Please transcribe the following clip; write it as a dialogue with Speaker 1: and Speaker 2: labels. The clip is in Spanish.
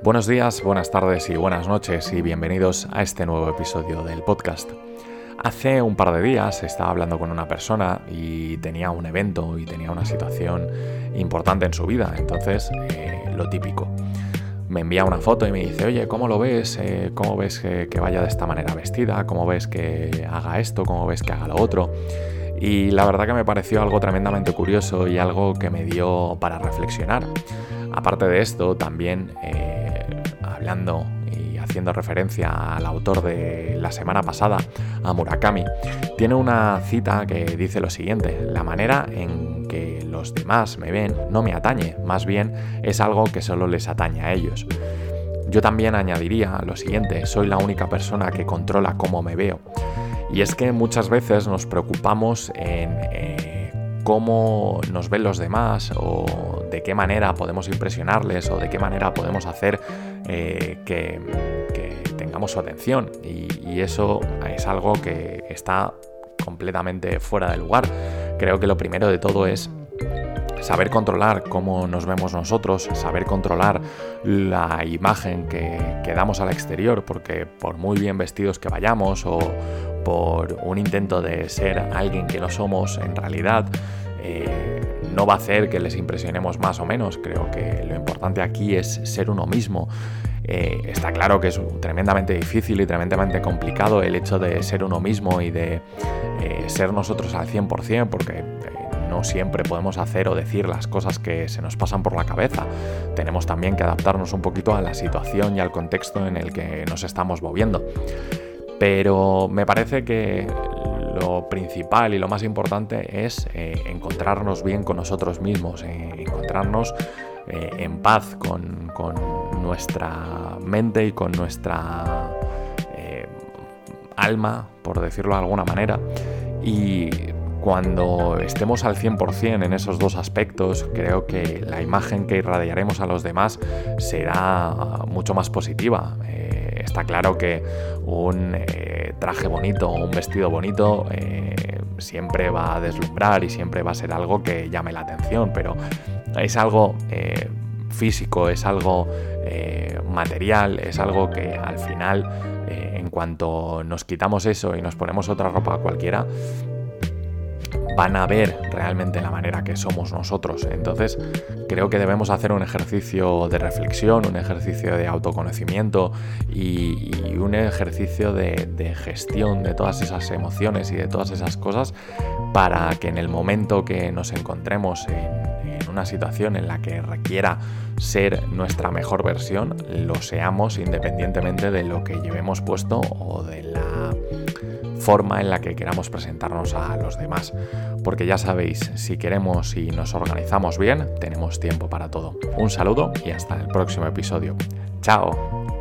Speaker 1: Buenos días, buenas tardes y buenas noches y bienvenidos a este nuevo episodio del podcast. Hace un par de días estaba hablando con una persona y tenía un evento y tenía una situación importante en su vida, entonces eh, lo típico. Me envía una foto y me dice, oye, ¿cómo lo ves? Eh, ¿Cómo ves que vaya de esta manera vestida? ¿Cómo ves que haga esto? ¿Cómo ves que haga lo otro? Y la verdad que me pareció algo tremendamente curioso y algo que me dio para reflexionar. Aparte de esto, también eh, y haciendo referencia al autor de la semana pasada, a Murakami, tiene una cita que dice lo siguiente, la manera en que los demás me ven no me atañe, más bien es algo que solo les atañe a ellos. Yo también añadiría lo siguiente, soy la única persona que controla cómo me veo. Y es que muchas veces nos preocupamos en eh, cómo nos ven los demás o de qué manera podemos impresionarles o de qué manera podemos hacer eh, que, tengamos su atención. Y, eso es algo que está completamente fuera de lugar. Creo que lo primero de todo es saber controlar cómo nos vemos nosotros, saber controlar la imagen que, que, damos al exterior, porque por muy bien vestidos que vayamos o por un intento de ser alguien que no somos en realidad, eh, no va a hacer que les impresionemos más o menos. Creo que lo importante aquí es ser uno mismo. Eh, está claro que es tremendamente difícil y tremendamente complicado el hecho de ser uno mismo y de eh, ser nosotros al 100%, porque no siempre podemos hacer o decir las cosas que se nos pasan por la cabeza. Tenemos también que adaptarnos un poquito a la situación y al contexto en el que nos estamos moviendo. Pero me parece que lo principal y lo más importante es eh, encontrarnos bien con nosotros mismos, eh, encontrarnos eh, en paz con, nuestra mente y con nuestra alma, por decirlo de alguna manera. Y cuando estemos al 100% en esos dos aspectos, creo que la imagen que irradiaremos a los demás será mucho más positiva. Está claro que un eh, traje bonito o un vestido bonito eh, siempre va a deslumbrar y siempre va a ser algo que llame la atención, pero es algo físico, es algo material, es algo que al final, en cuanto nos quitamos eso y nos ponemos otra ropa cualquiera, van a ver realmente la manera que somos nosotros. Entonces creo que debemos hacer un ejercicio de reflexión, un ejercicio de autoconocimiento y, un ejercicio de, gestión de todas esas emociones y de todas esas cosas para que en el momento que nos encontremos en, en una situación en la que requiera ser nuestra mejor versión, lo seamos independientemente de lo que llevemos puesto o de la forma en la que queramos presentarnos a los demás. Porque ya sabéis, si queremos y nos organizamos bien, tenemos tiempo para todo. Un saludo y hasta el próximo episodio. ¡Chao!